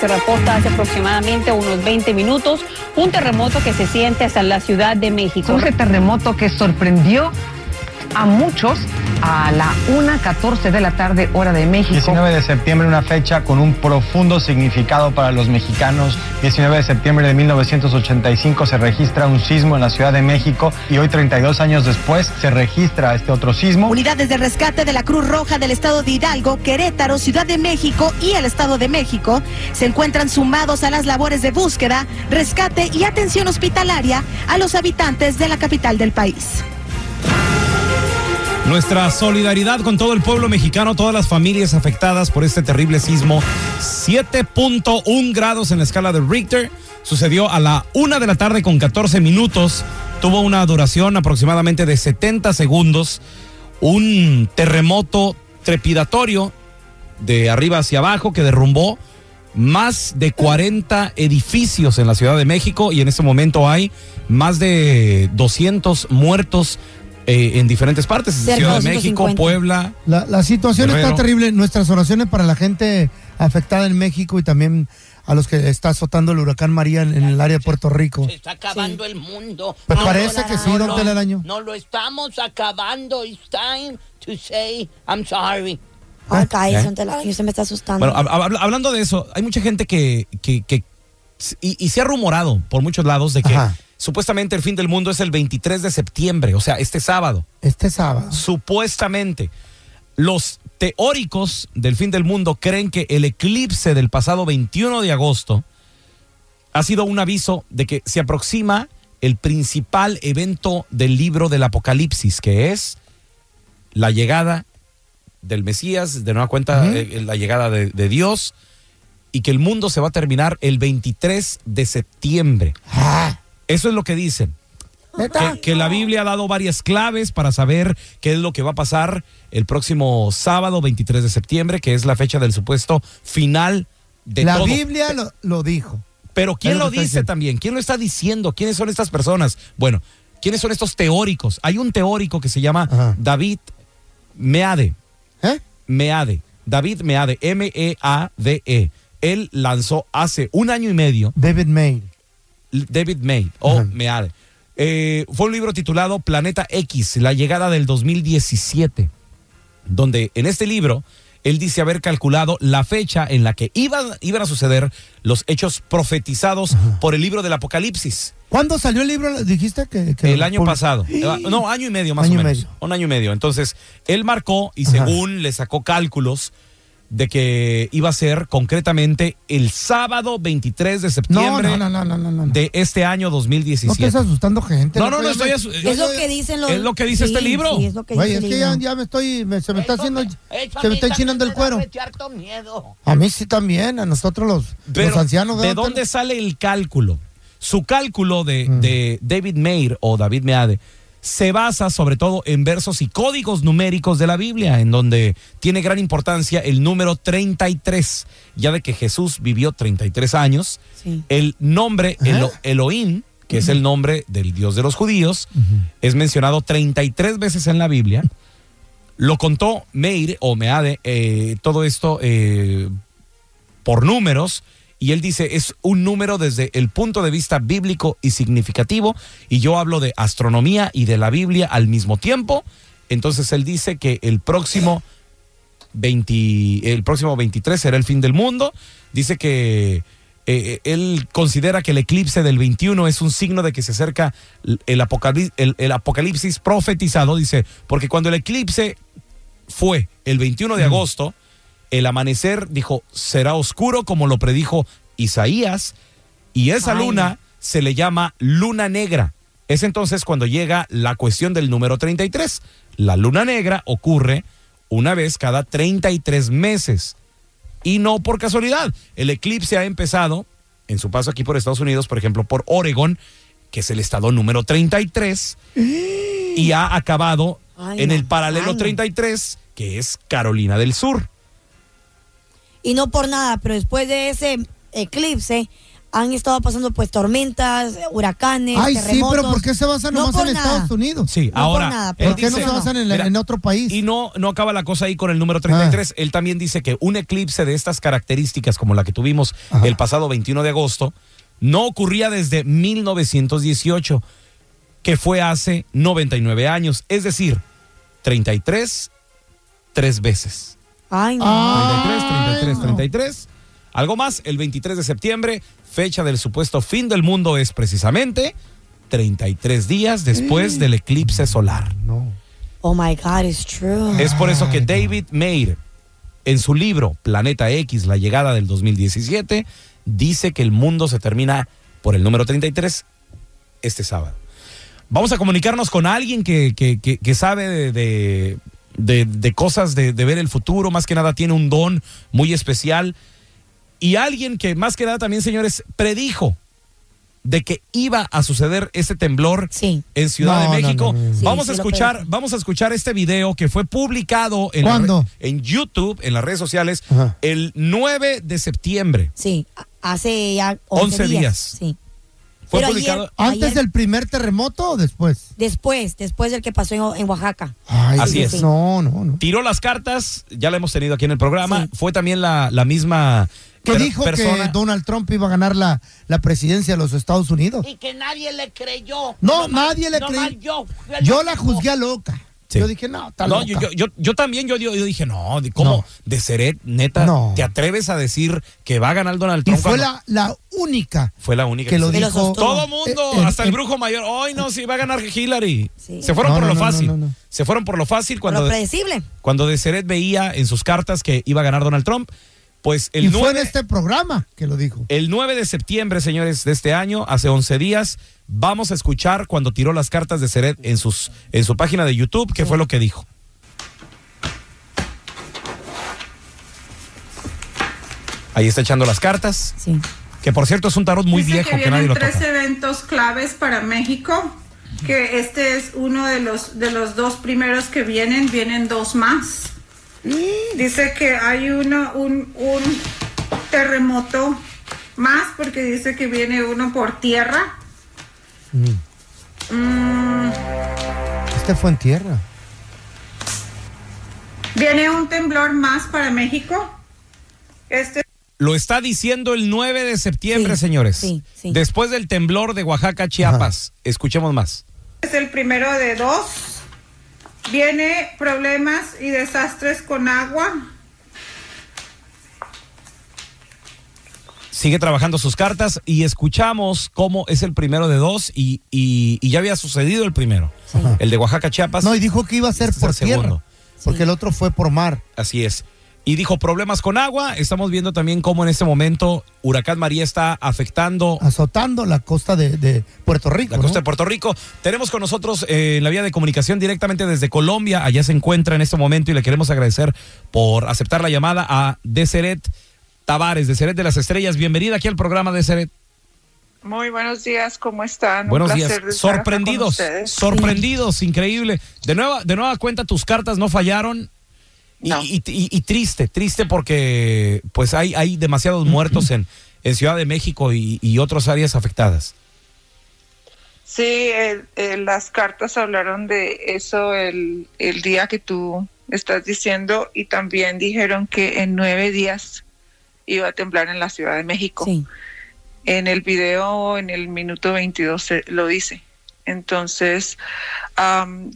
Se reporta hace aproximadamente unos 20 minutos un terremoto que se siente hasta la Ciudad de México. Un terremoto que sorprendió a muchos a la 1.14 de la tarde, hora de México. 19 de septiembre, una fecha con un profundo significado para los mexicanos. 19 de septiembre de 1985 se registra un sismo en la Ciudad de México y hoy, 32 años después, se registra este otro sismo. Unidades de rescate de la Cruz Roja del Estado de Hidalgo, Querétaro, Ciudad de México y el Estado de México se encuentran sumados a las labores de búsqueda, rescate y atención hospitalaria a los habitantes de la capital del país. Nuestra solidaridad con todo el pueblo mexicano, todas las familias afectadas por este terrible sismo. 7.1 grados en la escala de Richter. Sucedió a la una de la tarde con 14 minutos. Tuvo una duración aproximadamente de 70 segundos. Un terremoto trepidatorio de arriba hacia abajo que derrumbó más de 40 edificios en la Ciudad de México y en este momento hay más de 200 muertos eh, en diferentes partes, Ciudad de México, Puebla. La, la situación está terrible. Nuestras oraciones para la gente afectada en México y también a los que está azotando el huracán María en, el área de Puerto Rico. Se está acabando el mundo. Pues parece que sí, don Telaraño. No lo estamos acabando. It's time to say I'm sorry. Ay, ¿Eh? don Telaraño, se me está asustando. Bueno, hablando de eso, hay mucha gente que, que, que y, se ha rumorado por muchos lados de que supuestamente el fin del mundo es el 23 de septiembre, o sea, este sábado. Este sábado. Supuestamente. Los teóricos del fin del mundo creen que el eclipse del pasado 21 de agosto ha sido un aviso de que se aproxima el principal evento del libro del Apocalipsis, que es la llegada del Mesías, de nueva cuenta, eh, la llegada de, de Dios, y que el mundo se va a terminar el 23 de septiembre. Ah. Eso es lo que dicen. Que, la Biblia ha dado varias claves para saber qué es lo que va a pasar el próximo sábado 23 de septiembre, que es la fecha del supuesto final de la todo. La Biblia lo, dijo. Pero ¿quién lo, dice también? ¿Quién lo está diciendo? ¿Quiénes son estas personas? Bueno, ¿quiénes son estos teóricos? Hay un teórico que se llama David Meade. ¿Eh? Meade. David Meade, M-E-A-D-E. Él lanzó hace un año y medio. David May. David May, o Meade. Eh, fue un libro titulado Planeta X, la llegada del 2017, donde en este libro él dice haber calculado la fecha en la que iban, iban a suceder los hechos profetizados por el libro del Apocalipsis. ¿Cuándo salió el libro? Dijiste que... el año pasado. No, año y medio más o menos. Un año y medio. Entonces, él marcó y según le sacó cálculos, de que iba a ser concretamente el sábado 23 de septiembre de este año 2017. No estés asustando gente. No, no, no estoy asustando. Es lo que dicen los... Es lo que dice este libro. Sí, es lo que dice es que ya, me estoy, se me está haciendo, se me está enchinando el cuero. A mí sí también, a nosotros los, los ancianos. ¿De dónde sale el cálculo? Su cálculo de, mm. de David Mayer o David Meade se basa sobre todo en versos y códigos numéricos de la Biblia, en donde tiene gran importancia el número 33, ya de que Jesús vivió 33 años, el nombre Elohim, que es el nombre del Dios de los judíos, es mencionado 33 veces en la Biblia. Lo contó Meir o Meade, eh, todo esto eh, por números, y él dice, es un número desde el punto de vista bíblico y significativo, y yo hablo de astronomía y de la Biblia al mismo tiempo. Entonces él dice que el próximo, 20, el próximo 23 será el fin del mundo. Dice que eh, él considera que el eclipse del 21 es un signo de que se acerca el apocalipsis, el apocalipsis profetizado, dice, porque cuando el eclipse fue el 21 de agosto, el amanecer, dijo, será oscuro como lo predijo Isaías, y esa luna se le llama luna negra. Es entonces cuando llega la cuestión del número 33. La luna negra ocurre una vez cada 33 meses. y no por casualidad. El eclipse ha empezado en su paso aquí por Estados Unidos, por ejemplo, por Oregon, que es el estado número 33, y ha acabado Ay, en el paralelo ay, no. 33, que es Carolina del Sur. Y no por nada, pero después de ese eclipse han estado pasando pues tormentas, huracanes, Ay, sí, terremotos. pero ¿por qué se basan No nomás por en nada. Estados Unidos? Sí, No por ahora. nada, ¿Por qué no se basan en, la- Mira, en otro país? Y no, no acaba la cosa ahí con el número 33. Él también dice que un eclipse de estas características, como la que tuvimos Ajá. el pasado 21 de agosto, no ocurría desde 1918, que fue hace 99 años. Es decir, 33, tres veces. Ay, no. Ah. 33, 33, no. 33. Algo más, el 23 de septiembre, fecha del supuesto fin del mundo, es precisamente 33 días después del eclipse solar. No. Oh my God, it's true. Es por eso que David Mayer, en su libro Planeta X, la llegada del 2017, dice que el mundo se termina por el número 33 este sábado. Vamos a comunicarnos con alguien que, que- que- que sabe de, de- de- de cosas, de, de ver el futuro, más que nada tiene un don muy especial. Y alguien que más que nada también, señores, predijo de que iba a suceder ese temblor Sí. en Ciudad No, de México. no, no, no. Sí, vamos sí a escuchar, vamos a escuchar este video que fue publicado en, la ¿Cuándo? re- en YouTube, en las redes sociales, Ajá. el 9 de septiembre. Sí, hace ya 11 11, días. Sí. Fue Pero publicado. ayer- ¿Antes ayer- del primer terremoto o después? Después, después del que pasó en, en Oaxaca. Ay, Así es. No, no, no. Tiró las cartas, ya la hemos tenido aquí en el programa. Sí. Fue también la, la misma Que per- dijo persona. que Donald Trump iba a ganar la, la presidencia de los Estados Unidos. Y que nadie le creyó. No, nadie le creyó. Yo, Yo la juzgué a loca. Sí. Yo dije, no, está No, yo, yo, yo, yo también, yo, dije, no, de- ¿cómo? No. De Seret, neta, No. ¿te atreves a decir que va a ganar Donald y Trump? fue cuando- la, la única fue la única que lo se- Que lo dijo. sostuvo. Todo mundo, Eh, eh, hasta el eh, brujo mayor. Ay, no, sí, va a ganar Hillary. Sí. Se fueron No, por no, lo fácil. no, no, no. Se fueron por lo fácil cuando, Lo predecible. cuando Deseret veía en sus cartas que iba a ganar Donald Trump. Pues el y fue en 9, este programa que lo dijo. el 9 de septiembre, señores, de este año, hace 11 días, vamos a escuchar cuando tiró las cartas de Seret en, sus, en su página de YouTube, qué fue lo que dijo. Ahí está echando las cartas, Sí. que por cierto es un tarot muy Dice viejo que que, vienen nadie lo tres toca. eventos claves para México, que este es uno de los de los dos primeros que vienen, vienen dos más. Dice que hay uno un, un terremoto más porque dice que viene uno por tierra. Mm, Este fue en tierra. viene un temblor más para México. Este Lo está diciendo el 9 de septiembre, Sí, señores. sí, sí. Después del temblor de Oaxaca, Chiapas. Escuchemos más. es el primero de dos. Viene problemas y desastres con agua. Sigue trabajando sus cartas y escuchamos cómo es el primero de dos y, y- y ya había sucedido el primero. El de Oaxaca, Chiapas. No, y dijo que iba a ser Este es por tierra. segundo. Porque el otro fue por mar. Así es. Y dijo problemas con agua. Estamos viendo también cómo en este momento Huracán María está afectando Azotando la costa de, de Puerto Rico. la costa de Puerto Rico. Tenemos con nosotros eh, en la vía de comunicación directamente desde Colombia. Allá se encuentra en este momento y le queremos agradecer por aceptar la llamada a Deseret Tavares, Deseret de las Estrellas. Bienvenida aquí al programa Deseret. Muy buenos días, ¿cómo están? Un Buenos días. de Sorprendidos, sorprendidos, increíble. De nueva, de nueva cuenta, tus cartas no fallaron. Y, No. y- y- y triste, triste porque pues hay, hay demasiados muertos en, en Ciudad de México y, y otras áreas afectadas. Sí, las cartas hablaron de eso el, el día que tú estás diciendo y también dijeron que en nueve días iba a temblar en la Ciudad de México. Sí. En el video, en el minuto 22, se- lo dice. Entonces,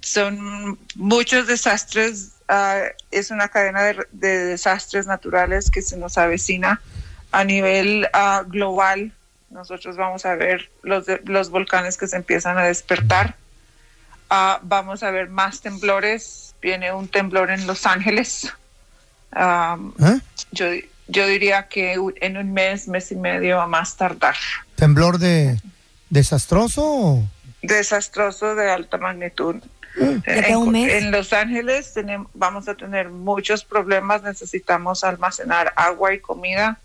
son muchos desastres, ah, es una cadena de, de desastres naturales que se nos avecina a nivel ah, global. Nosotros vamos a ver los, de- los volcanes que se empiezan a despertar. Ah, vamos a ver más temblores. Viene un temblor en Los Ángeles. Am, ¿Eh? yo, yo diría que en un mes, mes y medio a más tardar. ¿Temblor de desastroso? o- Desastroso de alta magnitud. En, en Los Ángeles tenemos, vamos a tener muchos problemas, necesitamos almacenar agua y comida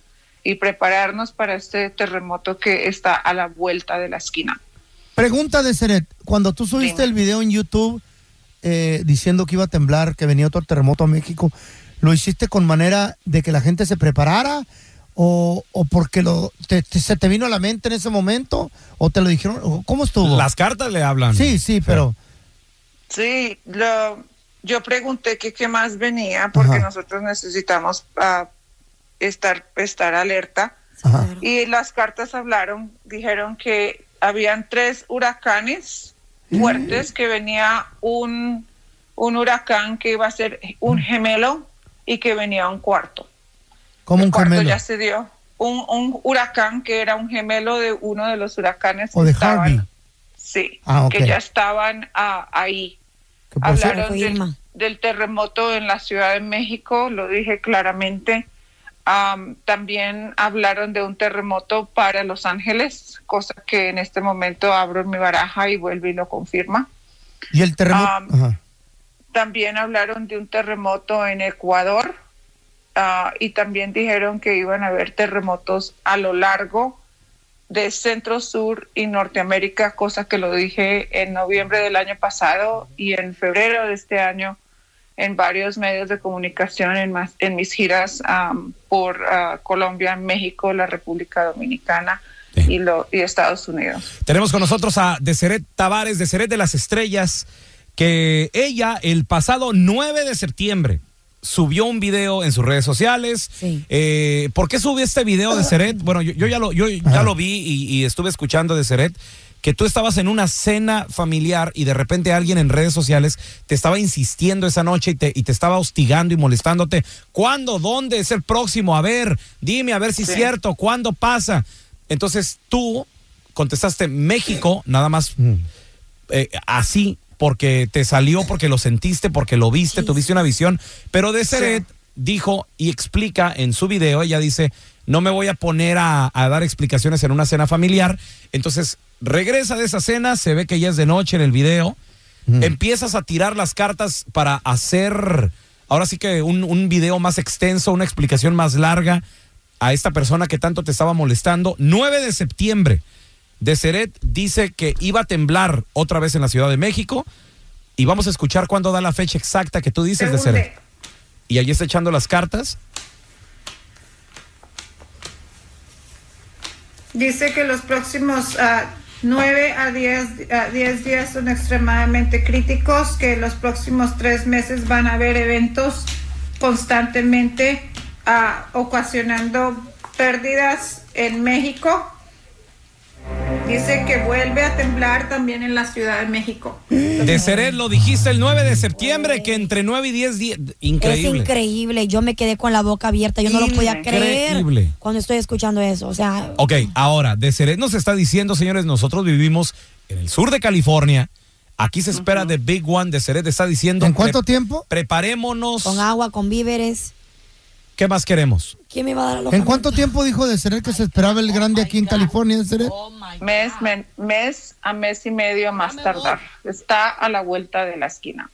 y prepararnos para este terremoto que está a la vuelta de la esquina. Pregunta de Seret, cuando tú subiste el video en YouTube eh, diciendo que iba a temblar, que venía otro terremoto a México, ¿lo hiciste con manera de que la gente se preparara? ¿O, o porque lo, te- te- se te vino a la mente en ese momento? ¿O te lo dijeron? ¿O ¿Cómo estuvo? Las cartas le hablan. Sí, sí, pero... Sí, lo, yo pregunté que qué más venía porque Ajá. nosotros necesitamos ah, estar, estar alerta. Y las cartas hablaron, dijeron que habían tres huracanes fuertes, que venía un, un huracán que iba a ser un gemelo y que venía un cuarto. Como un cuarto gemelo. ya se dio. Un, un huracán que era un gemelo de uno de los huracanes O que de estaban- Harvey. Sí, Ah, ok. que ya estaban ah, ahí. Hablaron del, del terremoto en la Ciudad de México, lo dije claramente. Am, también hablaron de un terremoto para Los Ángeles, cosa que en este momento abro mi baraja y vuelve y lo confirma. Y el terremoto... Ajá. También hablaron de un terremoto en Ecuador ah, y también dijeron que iban a haber terremotos a lo largo de Centro, Sur y Norteamérica, cosa que lo dije en noviembre del año pasado y en febrero de este año en varios medios de comunicación en, más, en mis giras por ah, Colombia, México, la República Dominicana y, lo, y Estados Unidos. Tenemos con nosotros a Deseret Tavares, Deseret de las Estrellas, que ella el pasado 9 de septiembre subió un video en sus redes sociales. Eh, ¿Por qué subió este video de Seret? Bueno, yo, yo ya, lo, yo ya lo vi y, y estuve escuchando de Seret que tú estabas en una cena familiar y de repente alguien en redes sociales te estaba insistiendo esa noche y te, y te estaba hostigando y molestándote. ¿Cuándo? ¿Dónde es el próximo? A ver, dime a ver si es cierto. ¿Cuándo pasa? Entonces tú contestaste México, nada más eh, así, porque te salió, porque lo sentiste, porque lo viste, tuviste una visión. Pero de Seret dijo y explica en su video, ella dice, no me voy a poner a, a dar explicaciones en una cena familiar. Entonces regresa de esa cena, se ve que ya es de noche en el video, empiezas a tirar las cartas para hacer, ahora sí que un, un video más extenso, una explicación más larga a esta persona que tanto te estaba molestando. 9 de septiembre. Deseret dice que iba a temblar otra vez en la Ciudad de México y vamos a escuchar cuándo da la fecha exacta que tú dices, Deseret. Y allí está echando las cartas. Dice que los próximos ah, 9 a 10, a 10 días son extremadamente críticos, que los próximos tres meses van a haber eventos constantemente ah, ocasionando pérdidas en México. Dice que vuelve a temblar también en la Ciudad de México. Deseret lo dijiste el 9 de septiembre, que entre 9 y 10 días. Increíble. Es increíble. Yo me quedé con la boca abierta. Yo no lo podía creer Increíble. cuando estoy escuchando eso. O sea, Ok, ahora, Deseret nos está diciendo, señores, nosotros vivimos en el sur de California. Aquí se espera de Big One. Deseret está diciendo. ¿En cuánto tiempo? Preparémonos. con agua, con víveres. ¿Qué más queremos? ¿Quién me va a dar ¿En cuánto tiempo dijo de ser que se esperaba el grande aquí en California, de Seret? Mes, mes a mes y medio más tardar. Está a la vuelta de la esquina.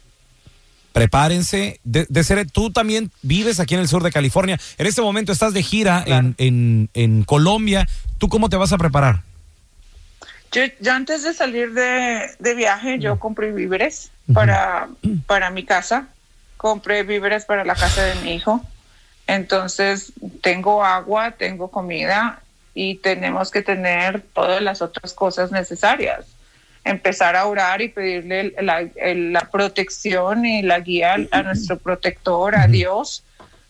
Prepárense. De, Deseret, tú también vives aquí en el sur de California. En este momento estás de gira en, en, en Colombia. ¿Tú cómo te vas a preparar? Yo, yo antes de salir de, de viaje, yo compré víveres para, para mi casa, compré víveres para la casa de mi hijo. Entonces, tengo agua, tengo comida y tenemos que tener todas las otras cosas necesarias. Empezar a orar y pedirle la, protección y la guía a nuestro protector, a Dios,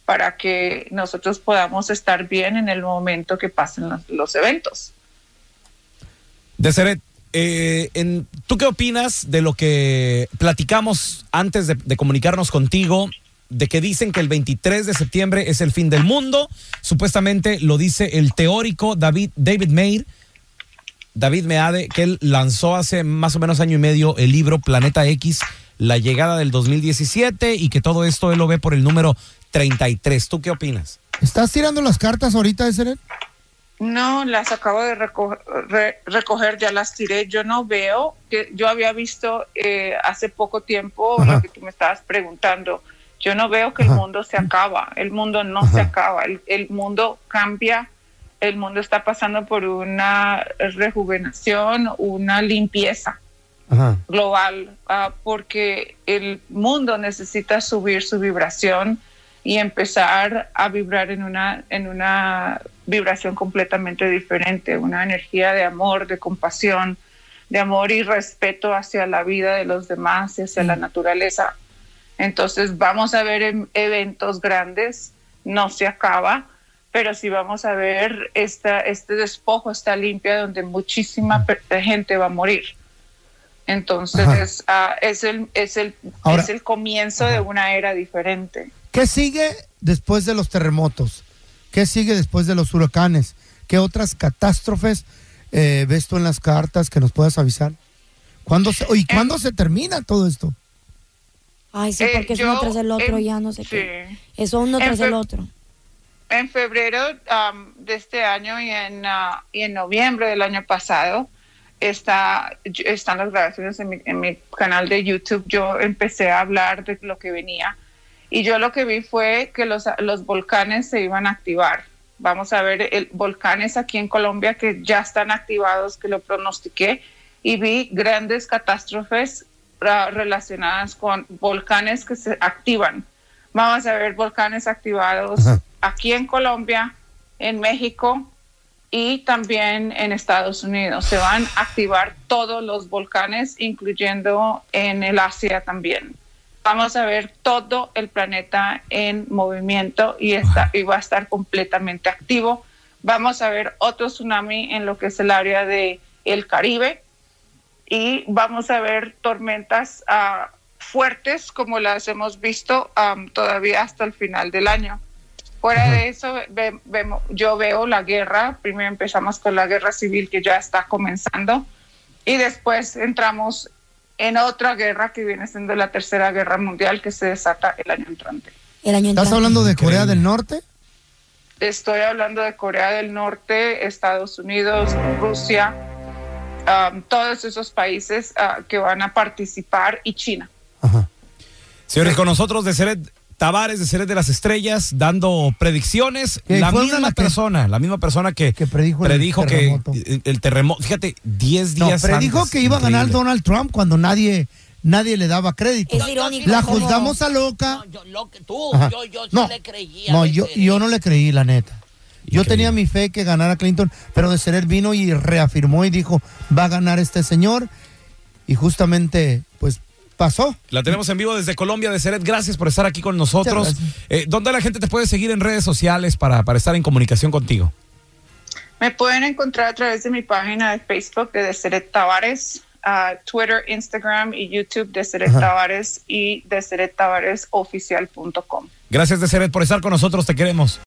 para que nosotros podamos estar bien en el momento que pasen los- los eventos. Deseret, eh, en- ¿tú qué opinas de lo que platicamos antes de, de comunicarnos contigo? De que dicen que el 23 de septiembre es el fin del mundo. Supuestamente lo dice el teórico David, David Meir. David Meade, que él lanzó hace más o menos año y medio el libro Planeta X, la llegada del 2017 y que todo esto él lo ve por el número 33. ¿Tú qué opinas? ¿Estás tirando las cartas ahorita, de Seret? No, las acabo de reco- re- recoger, ya las tiré. Yo no veo que yo había visto eh, hace poco tiempo lo que tú me estabas preguntando. Yo no veo que el mundo se acaba. El mundo no se acaba. El, el mundo cambia. El mundo está pasando por una rejuvenación, una limpieza Ajá. global, ah, porque el mundo necesita subir su vibración y empezar a vibrar en una, en una vibración completamente diferente, una energía de amor, de compasión, de amor y respeto hacia la vida de los demás y hacia la naturaleza. Entonces vamos a ver em- eventos grandes, no se acaba, pero sí vamos a ver esta, este despojo, esta limpia donde muchísima gente va a morir. Entonces ah, es, el, es, el, Ahora- es el comienzo de una era diferente. ¿Qué sigue después de los terremotos? ¿Qué sigue después de los huracanes? ¿Qué otras catástrofes eh, ves tú en las cartas que nos puedas avisar? ¿Cuándo se, ¿Y cuándo se termina todo esto? Ay, sí, Eh, porque es yo uno tras el otro, en- ya no sé sí. qué. Eso uno tras el otro. En febrero am, de este año y en, ah, y en noviembre del año pasado está, están las grabaciones en mi, en mi canal de YouTube. Yo empecé a hablar de lo que venía y yo lo que vi fue que los, los volcanes se iban a activar. Vamos a ver el, volcanes aquí en Colombia que ya están activados, que lo pronostiqué y vi grandes catástrofes relacionadas con volcanes que se activan. Vamos a ver volcanes activados aquí en Colombia, en México y también en Estados Unidos. Se van a activar todos los volcanes, incluyendo en el Asia también. Vamos a ver todo el planeta en movimiento y, está, y va a estar completamente activo. Vamos a ver otro tsunami en lo que es el área de el Caribe y vamos a ver tormentas ah, fuertes como las hemos visto am, todavía hasta el final del año. Fuera de eso, ve- vemos, yo veo la guerra. Primero empezamos con la guerra civil que ya está comenzando y después entramos en otra guerra que viene siendo la tercera guerra mundial que se desata el año entrante. El año ¿Estás hablando de Corea del Norte? Estoy hablando de Corea del Norte, Estados Unidos, Rusia, am, todos esos países ah, que van a participar y China. Señores, con nosotros de Seret Tavares, de Seret de las Estrellas, dando predicciones. Que La misma la que- persona, la misma persona que, predijo, el que terremoto. el, el terremoto, fíjate, 10 No, días predijo antes. que iba a ganar. Donald Trump cuando nadie nadie le daba crédito. Es irónico. La juzgamos a loca. Lo que tú, Ajá. yo, yo sí no, le creía. no a yo, veces. yo no le creí, la neta. Yo tenía mi fe que ganara Clinton, pero de Seret vino y reafirmó y dijo, va a ganar este señor. Y justamente, pues, pasó. La tenemos en vivo desde Colombia de Seret. Gracias por estar aquí con nosotros. Eh, ¿Dónde la gente te puede seguir en redes sociales para, para estar en comunicación contigo? Me pueden encontrar a través de mi página de Facebook de Deseret Tavares, Twitter, Instagram y YouTube de Deseret Ajá. Tavares y deserettavaresoficial.com. Gracias de Seret por estar con nosotros. Te queremos.